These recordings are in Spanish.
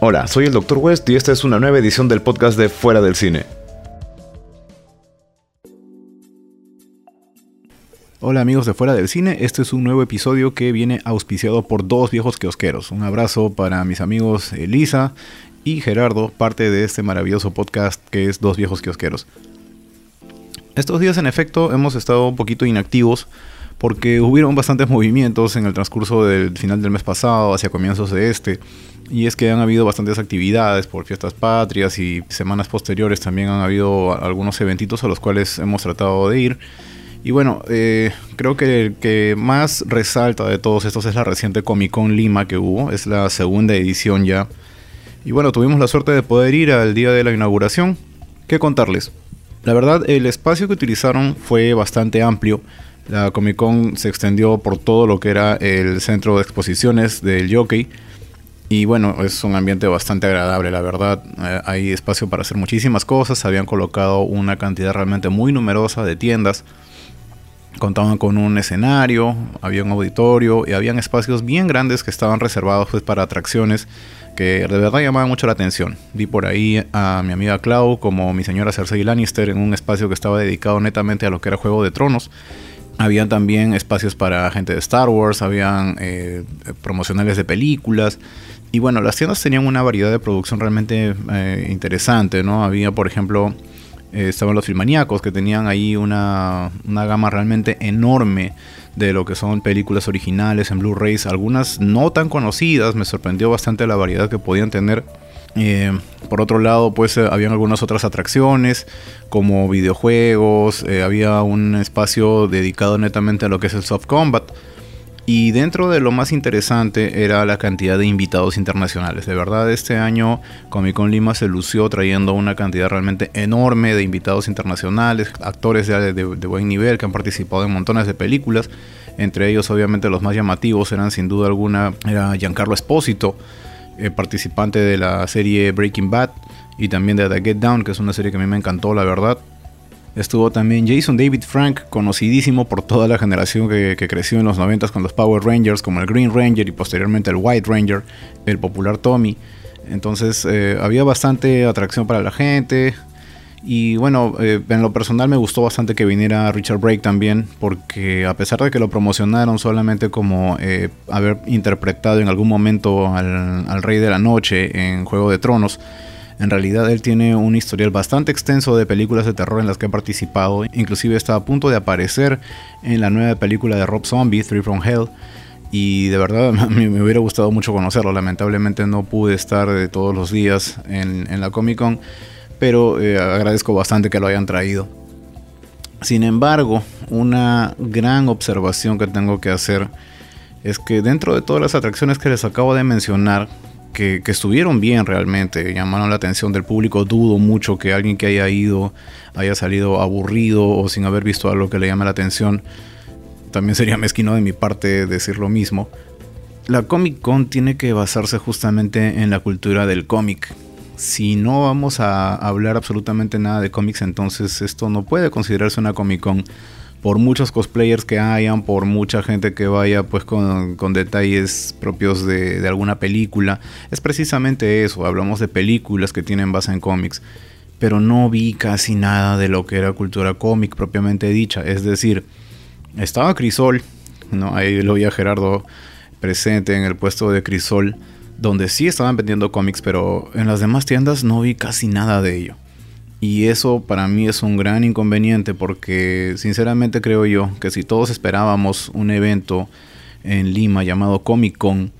Hola, soy el Dr. West y esta es una nueva edición del podcast de Fuera del Cine. Hola amigos de Fuera del Cine, este es un nuevo episodio que viene auspiciado por dos viejos kiosqueros. Un abrazo para mis amigos Elisa y Gerardo, parte de este maravilloso podcast que es Dos viejos kiosqueros. Estos días en efecto hemos estado un poquito inactivos porque hubieron bastantes movimientos en el transcurso del final del mes pasado hacia comienzos de este. Y es que han habido bastantes actividades por fiestas patrias y semanas posteriores también han habido algunos eventitos a los cuales hemos tratado de ir. Y bueno, eh, creo que el que más resalta de todos estos es la reciente Comic Con Lima que hubo, es la segunda edición ya. Y bueno, tuvimos la suerte de poder ir al día de la inauguración. ¿Qué contarles? La verdad, el espacio que utilizaron fue bastante amplio. La Comic Con se extendió por todo lo que era el centro de exposiciones del Jockey. Y bueno, es un ambiente bastante agradable, la verdad. Eh, hay espacio para hacer muchísimas cosas. Habían colocado una cantidad realmente muy numerosa de tiendas. Contaban con un escenario, había un auditorio y habían espacios bien grandes que estaban reservados pues, para atracciones que de verdad llamaban mucho la atención. Vi por ahí a mi amiga Clau como mi señora Cersei Lannister en un espacio que estaba dedicado netamente a lo que era Juego de Tronos habían también espacios para gente de Star Wars, habían eh, promocionales de películas. Y bueno, las tiendas tenían una variedad de producción realmente eh, interesante, ¿no? Había, por ejemplo, eh, estaban los filmaníacos que tenían ahí una, una gama realmente enorme de lo que son películas originales en Blu-rays, algunas no tan conocidas, me sorprendió bastante la variedad que podían tener eh, por otro lado, pues eh, habían algunas otras atracciones como videojuegos, había un espacio dedicado netamente a lo que es el soft combat. Y dentro de lo más interesante era la cantidad de invitados internacionales. De verdad, este año Comic Con Lima se lució trayendo una cantidad realmente enorme de invitados internacionales, actores de, de buen nivel que han participado en montones de películas. Entre ellos, obviamente, los más llamativos eran sin duda alguna era Giancarlo Espósito, eh, participante de la serie Breaking Bad y también de The Get Down, que es una serie que a mí me encantó, la verdad. Estuvo también Jason David Frank, conocidísimo por toda la generación que, creció en los 90 con los Power Rangers, como el Green Ranger y posteriormente el White Ranger, el popular Tommy. Entonces eh, había bastante atracción para la gente. Y bueno, eh, en lo personal me gustó bastante que viniera Richard Brake también, porque a pesar de que lo promocionaron solamente como eh, haber interpretado en algún momento al, Rey de la Noche en Juego de Tronos, en realidad él tiene un historial bastante extenso de películas de terror en las que ha participado, inclusive está a punto de aparecer en la nueva película de Rob Zombie, Three from Hell. Y de verdad me, hubiera gustado mucho conocerlo. Lamentablemente no pude estar de todos los días en, en la Comic Con pero eh, agradezco bastante que lo hayan traído. Sin embargo, una gran observación que tengo que hacer es que dentro de todas las atracciones que les acabo de mencionar, que, estuvieron bien realmente, llamaron la atención del público, dudo mucho que alguien que haya ido haya salido aburrido o sin haber visto algo que le llame la atención. También sería mezquino de mi parte decir lo mismo. La Comic Con tiene que basarse justamente en la cultura del cómic, si no vamos a hablar absolutamente nada de cómics, entonces esto no puede considerarse una Comic Con. Por muchos cosplayers que hayan, por mucha gente que vaya pues con, detalles propios de, alguna película. Es precisamente eso, hablamos de películas que tienen base en cómics. Pero no vi casi nada de lo que era cultura cómic propiamente dicha. Es decir, estaba Crisol, ¿no? ahí lo vi a Gerardo presente en el puesto de Crisol donde sí estaban vendiendo cómics, pero en las demás tiendas no vi casi nada de ello. Y eso para mí es un gran inconveniente porque sinceramente creo yo que si todos esperábamos un evento en Lima llamado Comic Con,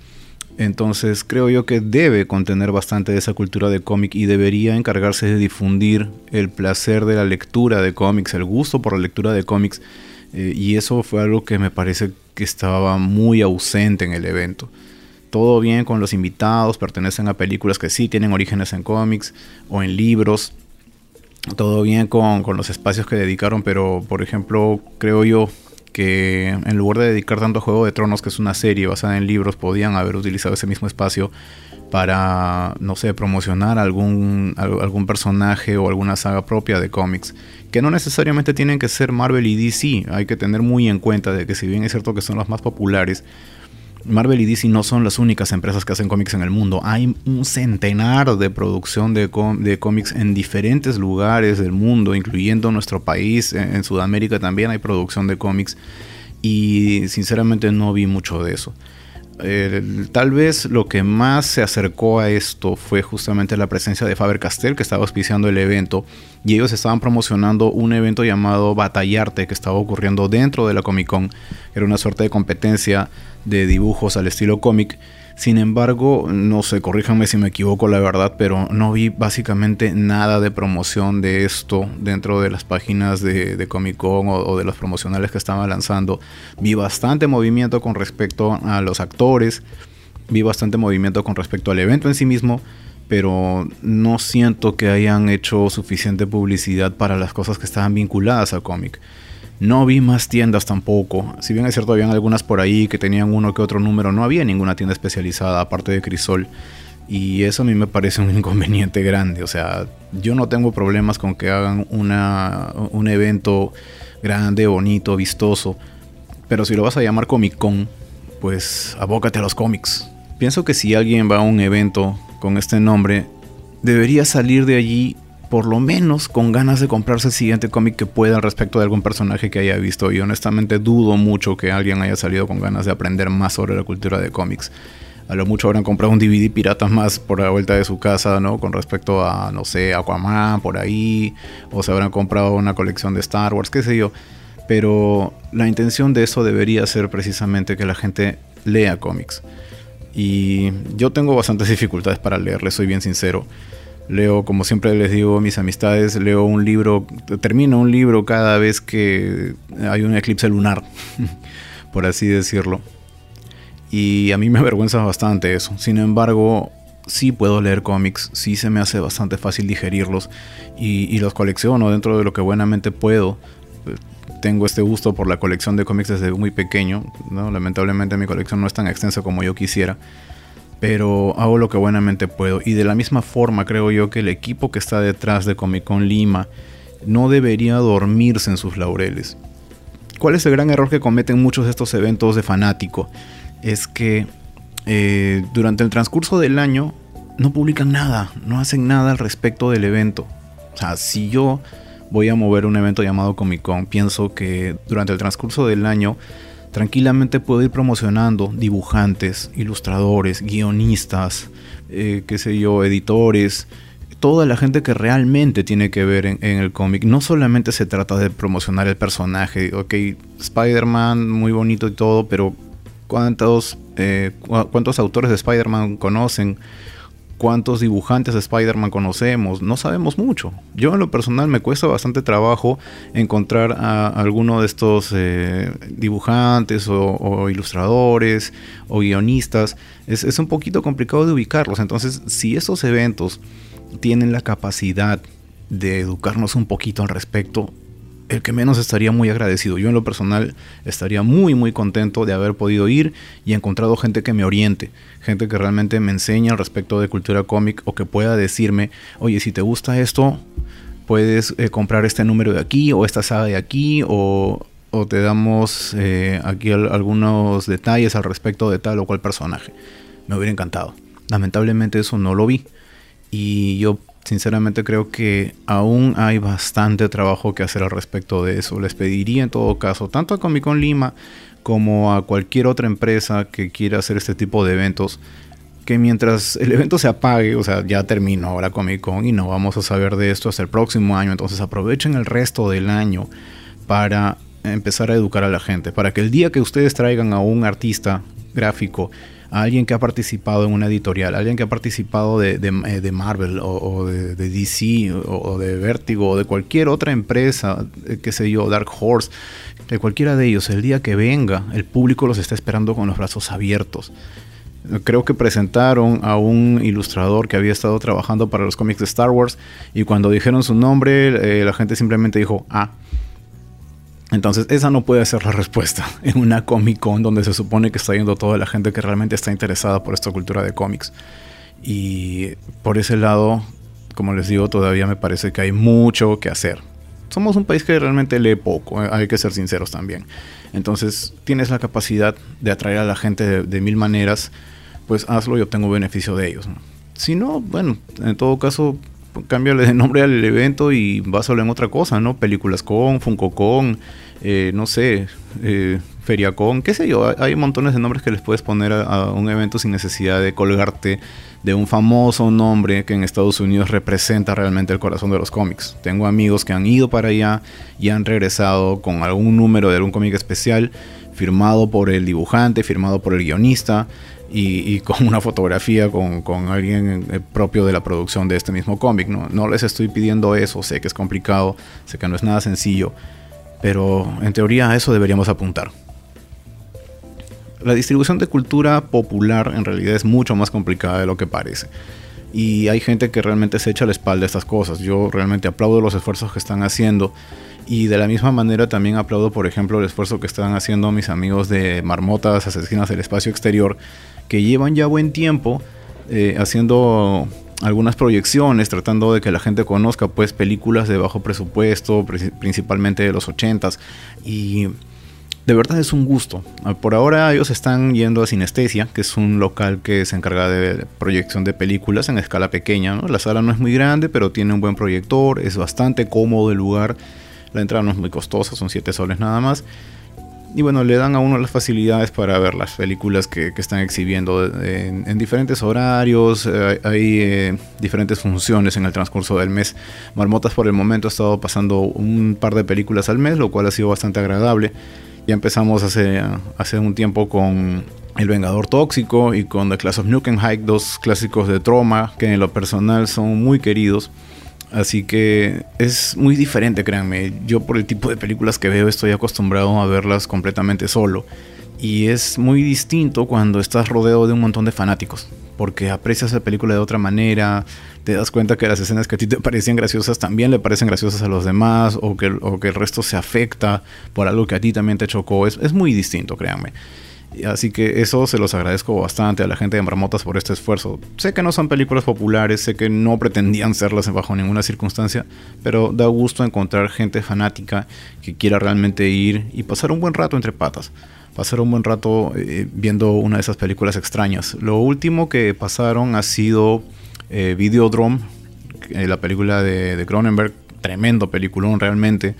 entonces creo yo que debe contener bastante de esa cultura de cómic y debería encargarse de difundir el placer de la lectura de cómics, el gusto por la lectura de cómics. Eh, y eso fue algo que me parece que estaba muy ausente en el evento todo bien con los invitados, pertenecen a películas que sí tienen orígenes en cómics o en libros, todo bien con, los espacios que dedicaron, pero por ejemplo creo yo que en lugar de dedicar tanto a Juego de Tronos, que es una serie basada en libros, podían haber utilizado ese mismo espacio para, no sé, promocionar algún, algún personaje o alguna saga propia de cómics, que no necesariamente tienen que ser Marvel y DC, hay que tener muy en cuenta de que si bien es cierto que son los más populares, Marvel y DC no son las únicas empresas que hacen cómics en el mundo. Hay un centenar de producción de, cómics en diferentes lugares del mundo, incluyendo nuestro país. En Sudamérica también hay producción de cómics. Y sinceramente no vi mucho de eso tal vez lo que más se acercó a esto fue justamente la presencia de Faber Castell, que estaba auspiciando el evento, y ellos estaban promocionando un evento llamado Batallarte, que estaba ocurriendo dentro de la Comic Con. Era una suerte de competencia de dibujos al estilo cómic sin embargo, no sé, corríjanme si me equivoco la verdad, pero no vi básicamente nada de promoción de esto dentro de las páginas de, Comic Con o, de los promocionales que estaban lanzando. Vi bastante movimiento con respecto a los actores, vi bastante movimiento con respecto al evento en sí mismo, pero no siento que hayan hecho suficiente publicidad para las cosas que estaban vinculadas a cómic. No vi más tiendas tampoco. Si bien es cierto, habían algunas por ahí que tenían uno que otro número, no había ninguna tienda especializada aparte de Crisol. Y eso a mí me parece un inconveniente grande. O sea, yo no tengo problemas con que hagan una, un evento grande, bonito, vistoso. Pero si lo vas a llamar Comic Con, pues abócate a los cómics. Pienso que si alguien va a un evento con este nombre, debería salir de allí por lo menos con ganas de comprarse el siguiente cómic que pueda respecto de algún personaje que haya visto. Y honestamente dudo mucho que alguien haya salido con ganas de aprender más sobre la cultura de cómics. A lo mucho habrán comprado un DVD pirata más por la vuelta de su casa, ¿no? Con respecto a, no sé, Aquaman, por ahí. O se habrán comprado una colección de Star Wars, qué sé yo. Pero la intención de eso debería ser precisamente que la gente lea cómics. Y yo tengo bastantes dificultades para leerle, soy bien sincero. Leo, como siempre les digo a mis amistades, leo un libro, termino un libro cada vez que hay un eclipse lunar, por así decirlo. Y a mí me avergüenza bastante eso. Sin embargo, sí puedo leer cómics, sí se me hace bastante fácil digerirlos y, los colecciono dentro de lo que buenamente puedo. Tengo este gusto por la colección de cómics desde muy pequeño. ¿no? Lamentablemente mi colección no es tan extensa como yo quisiera pero hago lo que buenamente puedo. Y de la misma forma creo yo que el equipo que está detrás de Comic Con Lima no debería dormirse en sus laureles. ¿Cuál es el gran error que cometen muchos de estos eventos de fanático? Es que eh, durante el transcurso del año no publican nada, no hacen nada al respecto del evento. O sea, si yo voy a mover un evento llamado Comic Con, pienso que durante el transcurso del año tranquilamente puedo ir promocionando dibujantes, ilustradores, guionistas, eh, qué sé yo, editores, toda la gente que realmente tiene que ver en, el cómic. No solamente se trata de promocionar el personaje, ok, Spider-Man, muy bonito y todo, pero ¿cuántos, eh, ¿cuántos autores de Spider-Man conocen? Cuántos dibujantes de Spider-Man conocemos, no sabemos mucho. Yo en lo personal me cuesta bastante trabajo encontrar a alguno de estos eh, dibujantes o, ilustradores o guionistas. Es, es un poquito complicado de ubicarlos. Entonces, si esos eventos tienen la capacidad de educarnos un poquito al respecto, el que menos estaría muy agradecido. Yo en lo personal estaría muy muy contento de haber podido ir y encontrado gente que me oriente, gente que realmente me enseñe al respecto de cultura cómic o que pueda decirme, oye, si te gusta esto, puedes eh, comprar este número de aquí o esta saga de aquí o, te damos eh, aquí algunos detalles al respecto de tal o cual personaje. Me hubiera encantado. Lamentablemente eso no lo vi. Y yo sinceramente creo que aún hay bastante trabajo que hacer al respecto de eso. Les pediría en todo caso, tanto a Comic Con Lima como a cualquier otra empresa que quiera hacer este tipo de eventos, que mientras el evento se apague, o sea, ya terminó ahora Comic Con y no vamos a saber de esto hasta el próximo año, entonces aprovechen el resto del año para empezar a educar a la gente, para que el día que ustedes traigan a un artista gráfico alguien que ha participado en una editorial, alguien que ha participado de, eh, Marvel o, de, DC o, de Vertigo o de cualquier otra empresa, eh, qué sé yo, Dark Horse, de cualquiera de ellos, el día que venga, el público los está esperando con los brazos abiertos. Creo que presentaron a un ilustrador que había estado trabajando para los cómics de Star Wars y cuando dijeron su nombre, eh, la gente simplemente dijo, ah, entonces, esa no puede ser la respuesta en una Comic Con donde se supone que está yendo toda la gente que realmente está interesada por esta cultura de cómics. Y por ese lado, como les digo, todavía me parece que hay mucho que hacer. somos un país que realmente lee poco, eh, hay que ser sinceros también. Entonces, tienes la capacidad de atraer a la gente de, mil maneras, pues hazlo y obtengo beneficio de ellos. Si no, bueno, en todo caso, cámbiale de nombre al evento y básalo en otra cosa, ¿no? Películas con, Funko con, eh, no sé, eh, Feria con, qué sé yo. Hay montones de nombres que les puedes poner a, un evento sin necesidad de colgarte de un famoso nombre que en Estados Unidos representa realmente el corazón de los cómics. Tengo amigos que han ido para allá y han regresado con algún número de algún cómic especial firmado por el dibujante, firmado por el guionista y, con una fotografía con, alguien eh, propio de la producción de este mismo cómic. ¿no? no les estoy pidiendo eso, sé que es complicado, sé que no es nada sencillo, pero en teoría a eso deberíamos apuntar. La distribución de cultura popular en realidad es mucho más complicada de lo que parece. Y hay gente que realmente se echa la espalda a estas cosas. Yo realmente aplaudo los esfuerzos que están haciendo. Y de la misma manera también aplaudo, por ejemplo, el esfuerzo que están haciendo mis amigos de Marmotas Asesinas del Espacio Exterior, que llevan ya buen tiempo eh, haciendo algunas proyecciones, tratando de que la gente conozca pues películas de bajo presupuesto, principalmente de los 80s. Y de verdad es un gusto. Ah, por ahora ellos están yendo a Sinestesia, que es un local que se encarga de proyección de películas en escala pequeña. La sala no es muy grande, pero tiene un buen proyector, es bastante cómodo el lugar. La entrada no es muy costosa, son 7 soles nada más. Y bueno, le dan a uno las facilidades para ver las películas que, están exhibiendo en, diferentes horarios. Eh, hay eh, diferentes funciones en el transcurso del mes. Marmotas por el momento ha estado pasando un par de películas al mes, lo cual ha sido bastante agradable. Ya empezamos hace, hace un tiempo con El Vengador Tóxico y con The Class of Hike, dos clásicos de Troma que en lo personal son muy queridos. Así que es muy diferente, créanme. Yo por el tipo de películas que veo estoy acostumbrado a verlas completamente solo. Y es muy distinto cuando estás rodeado de un montón de fanáticos. Porque aprecias la película de otra manera, te das cuenta que las escenas que a ti te parecían graciosas también le parecen graciosas a los demás, o que, el resto se afecta por algo que a ti también te chocó. Es, es muy distinto, créanme. Así que eso se los agradezco bastante a la gente de Marmotas por este esfuerzo. Sé que no son películas populares, sé que no pretendían serlas bajo ninguna circunstancia, pero da gusto encontrar gente fanática que quiera realmente ir y pasar un buen rato entre patas. Pasar un buen rato eh, viendo una de esas películas extrañas. Lo último que pasaron ha sido eh, Videodrome, eh, la película de, de Cronenberg, tremendo peliculón realmente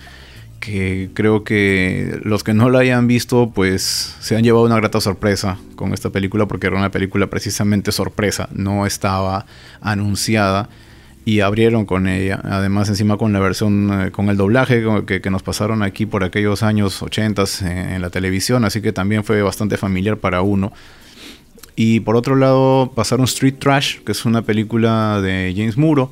que creo que los que no la hayan visto pues se han llevado una grata sorpresa con esta película porque era una película precisamente sorpresa, no estaba anunciada y abrieron con ella, además encima con la versión, eh, con el doblaje que, nos pasaron aquí por aquellos años 80 en, la televisión, así que también fue bastante familiar para uno. Y por otro lado pasaron Street Trash, que es una película de James Muro,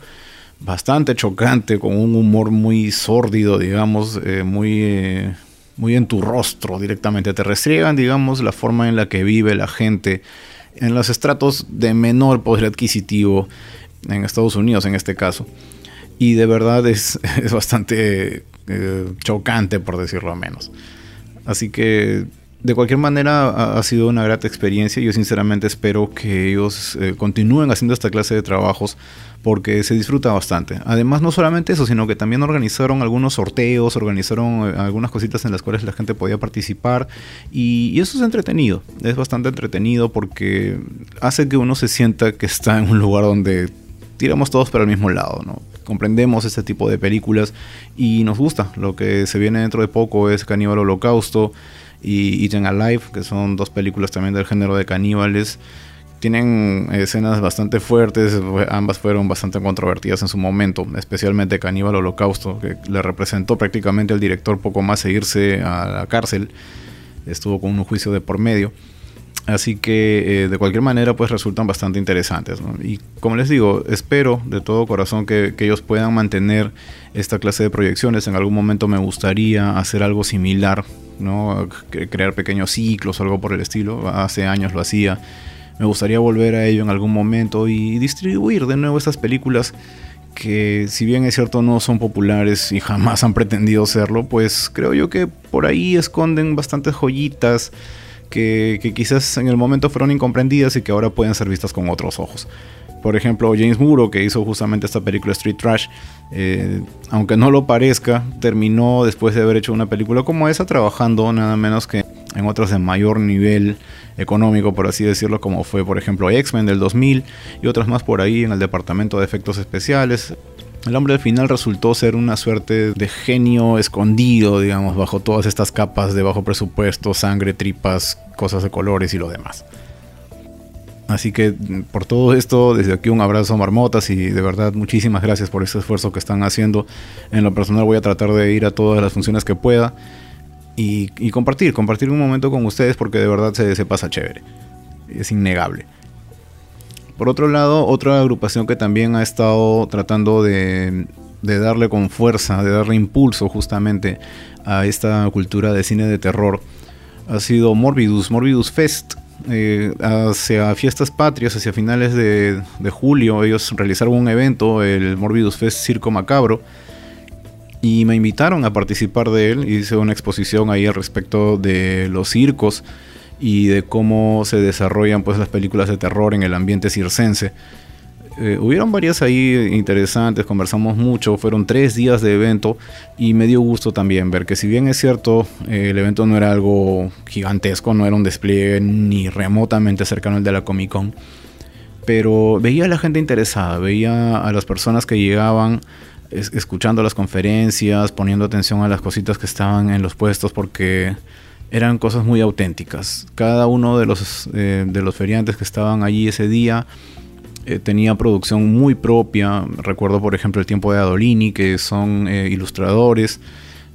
bastante chocante, con un humor muy sórdido, digamos, eh, muy, eh, muy en tu rostro directamente. Te restriegan, digamos, la forma en la que vive la gente en los estratos de menor poder adquisitivo en Estados Unidos, en este caso. Y de verdad es, es bastante eh, chocante, por decirlo menos. Así que de cualquier manera ha, sido una grata experiencia. Yo sinceramente espero que ellos continúen haciendo esta clase de trabajos porque se disfruta bastante. Además, no solamente eso, sino que también organizaron algunos sorteos, organizaron eh, algunas cositas en las cuales la gente podía participar y, eso es entretenido, es bastante entretenido porque hace que uno se sienta que está en un lugar donde tiramos todos para el mismo lado, ¿no? Comprendemos este tipo de películas y nos gusta. Lo que se viene dentro de poco es Caníbal Holocausto y Eaten Alive, que son dos películas también del género de caníbales tienen escenas bastante fuertes, ambas fueron bastante controvertidas en su momento, especialmente Caníbal Holocausto, que le representó prácticamente al director poco más seguirse a la cárcel, estuvo con un juicio de por medio. Así que eh, de cualquier manera pues resultan bastante interesantes. Y como les digo, espero de todo corazón que, ellos puedan mantener esta clase de proyecciones. En algún momento me gustaría hacer algo similar, ¿no? crear pequeños ciclos o algo por el estilo. Hace años lo hacía me gustaría volver a ello en algún momento y distribuir de nuevo estas películas que si bien es cierto no son populares y jamás han pretendido serlo, pues creo yo que por ahí esconden bastantes joyitas que, quizás en el momento fueron incomprendidas y que ahora pueden ser vistas con otros ojos. Por ejemplo, James Muro, que hizo justamente esta película Street Trash, eh, aunque no lo parezca, terminó después de haber hecho una película como esa trabajando nada menos que en otras de mayor nivel económico, por así decirlo, como fue por ejemplo X-Men del 2000 y otras más por ahí en el departamento de efectos especiales. El hombre al final resultó ser una suerte de genio escondido, digamos, bajo todas estas capas de bajo presupuesto, sangre, tripas, cosas de colores y lo demás. Así que por todo esto, desde aquí un abrazo a Marmotas y de verdad muchísimas gracias por ese esfuerzo que están haciendo. En lo personal voy a tratar de ir a todas las funciones que pueda y, compartir, compartir un momento con ustedes porque de verdad se, se pasa chévere. Es innegable. Por otro lado, otra agrupación que también ha estado tratando de, darle con fuerza, de darle impulso justamente a esta cultura de cine de terror, ha sido Morbidus, Morbidus Fest. Eh, hacia fiestas patrias, hacia finales de, de, julio, ellos realizaron un evento, el Morbidus Fest Circo Macabro, y me invitaron a participar de él. Hice una exposición ahí al respecto de los circos y de cómo se desarrollan pues las películas de terror en el ambiente circense. Eh, hubieron varias ahí interesantes, conversamos mucho, fueron tres días de evento y me dio gusto también ver que si bien es cierto, eh, el evento no era algo gigantesco, no era un despliegue ni remotamente cercano al de la Comic Con, pero veía a la gente interesada, veía a las personas que llegaban escuchando las conferencias, poniendo atención a las cositas que estaban en los puestos porque eran cosas muy auténticas. Cada uno de los, eh, de los feriantes que estaban allí ese día eh, tenía producción muy propia. Recuerdo, por ejemplo, el tiempo de Adolini, que son eh, ilustradores.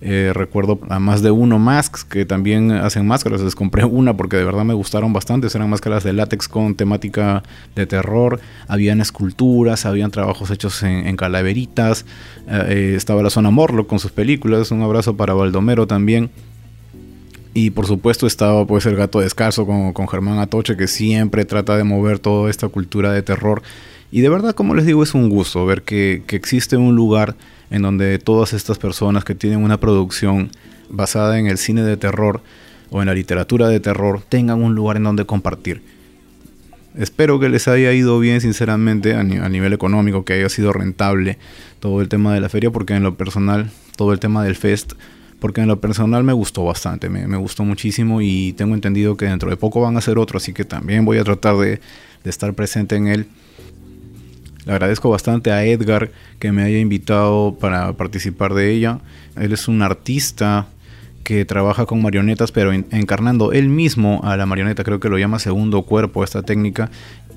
recuerdo a más de uno Masks que también hacen máscaras. Les compré una porque de verdad me gustaron bastante. Eran máscaras de látex con temática de terror. Habían esculturas, habían trabajos hechos en, en calaveritas. estaba la zona Morlock con sus películas. Un abrazo para Baldomero también. Y por supuesto estaba pues el gato descalzo con, con Germán Atoche que siempre trata de mover toda esta cultura de terror. Y de verdad, como les digo, es un gusto ver que, que existe un lugar en donde todas estas personas que tienen una producción basada en el cine de terror o en la literatura de terror tengan un lugar en donde compartir. Espero que les haya ido bien, sinceramente, a, a, nivel económico, que haya sido rentable todo el tema de la feria, porque en lo personal, todo el tema del fest porque en lo personal me gustó bastante, me, gustó muchísimo y tengo entendido que dentro de poco van a hacer otro, así que también voy a tratar de, estar presente en él. Le agradezco bastante a Edgar que me haya invitado para participar de ella. Él es un artista que trabaja con marionetas, pero encarnando él mismo a la marioneta, creo que lo llama segundo cuerpo esta técnica,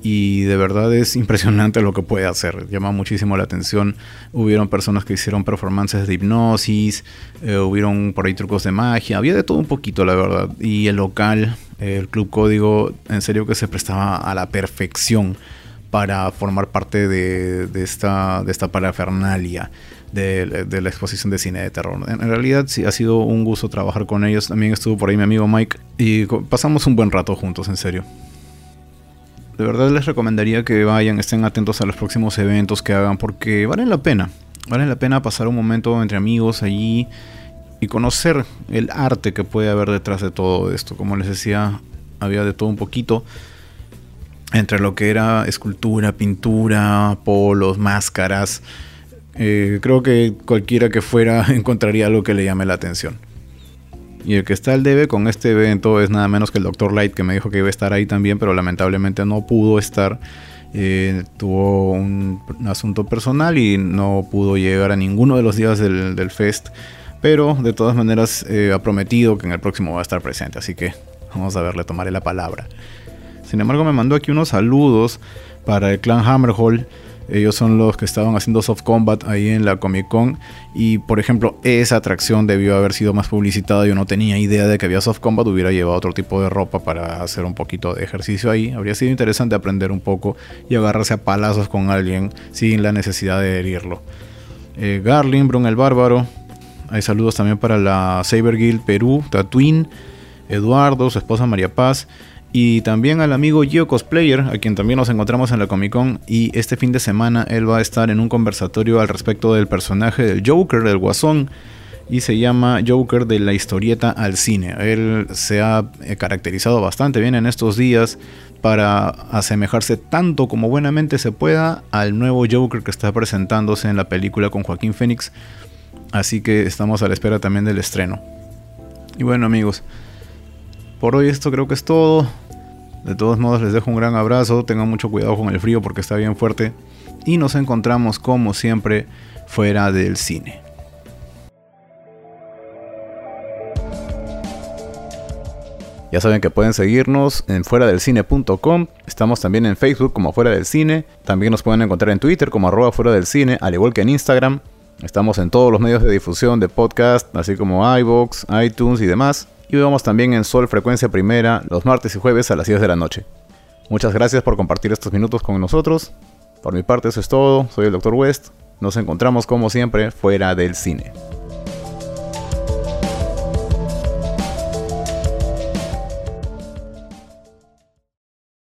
y de verdad es impresionante lo que puede hacer, llama muchísimo la atención. Hubieron personas que hicieron performances de hipnosis, eh, hubieron por ahí trucos de magia, había de todo un poquito la verdad. Y el local, el Club Código, en serio que se prestaba a la perfección para formar parte de, esta, de esta parafernalia. De, la exposición de cine de terror. En, realidad sí ha sido un gusto trabajar con ellos. También estuvo por ahí mi amigo Mike y pasamos un buen rato juntos, en serio de verdad les recomendaría que vayan, estén atentos a los próximos eventos que hagan porque valen la pena. Vale la pena pasar un momento entre amigos allí y conocer el arte que puede haber detrás de todo esto. Como les decía, había de todo un poquito entre lo que era escultura, pintura, polos, máscaras. Eh, creo que cualquiera que fuera encontraría algo que le llame la atención. Y el que está al debe con este evento es nada menos que el Dr. Light, que me dijo que iba a estar ahí también, pero lamentablemente no pudo estar. Eh, tuvo un, asunto personal y no pudo llegar a ninguno de los días del, fest. Pero de todas maneras eh, ha prometido que en el próximo va a estar presente. Así que vamos a verle, tomaré la palabra. Sin embargo, me mandó aquí unos saludos para el clan Hammerhall. Ellos son los que estaban haciendo soft combat ahí en la Comic Con. Y por ejemplo, esa atracción debió haber sido más publicitada. Yo no tenía idea de que había soft combat. Hubiera llevado otro tipo de ropa para hacer un poquito de ejercicio ahí. Habría sido interesante aprender un poco y agarrarse a palazos con alguien sin la necesidad de herirlo. Eh, Garlin, Brun el Bárbaro. Hay saludos también para la Saber Guild Perú, Tatooine, Eduardo, su esposa María Paz y también al amigo Gio Cosplayer, a quien también nos encontramos en la Comic Con. Y este fin de semana él va a estar en un conversatorio al respecto del personaje del Joker, del Guasón. y se llama Joker de la historieta al cine. Él se ha eh, caracterizado bastante bien en estos días para asemejarse tanto como buenamente se pueda al nuevo Joker que está presentándose en la película con Joaquín Phoenix. Así que estamos a la espera también del estreno. Y bueno amigos, por hoy esto creo que es todo. De todos modos les dejo un gran abrazo, tengan mucho cuidado con el frío porque está bien fuerte. Y nos encontramos como siempre fuera del cine. Ya saben que pueden seguirnos en fuera del cine.com. Estamos también en Facebook como fuera del cine. También nos pueden encontrar en Twitter como arroba fuera del cine, al igual que en Instagram. Estamos en todos los medios de difusión de podcast, así como iBox, iTunes y demás. Y vamos también en Sol Frecuencia Primera los martes y jueves a las 10 de la noche. Muchas gracias por compartir estos minutos con nosotros. Por mi parte eso es todo. Soy el Dr. West. Nos encontramos como siempre fuera del cine.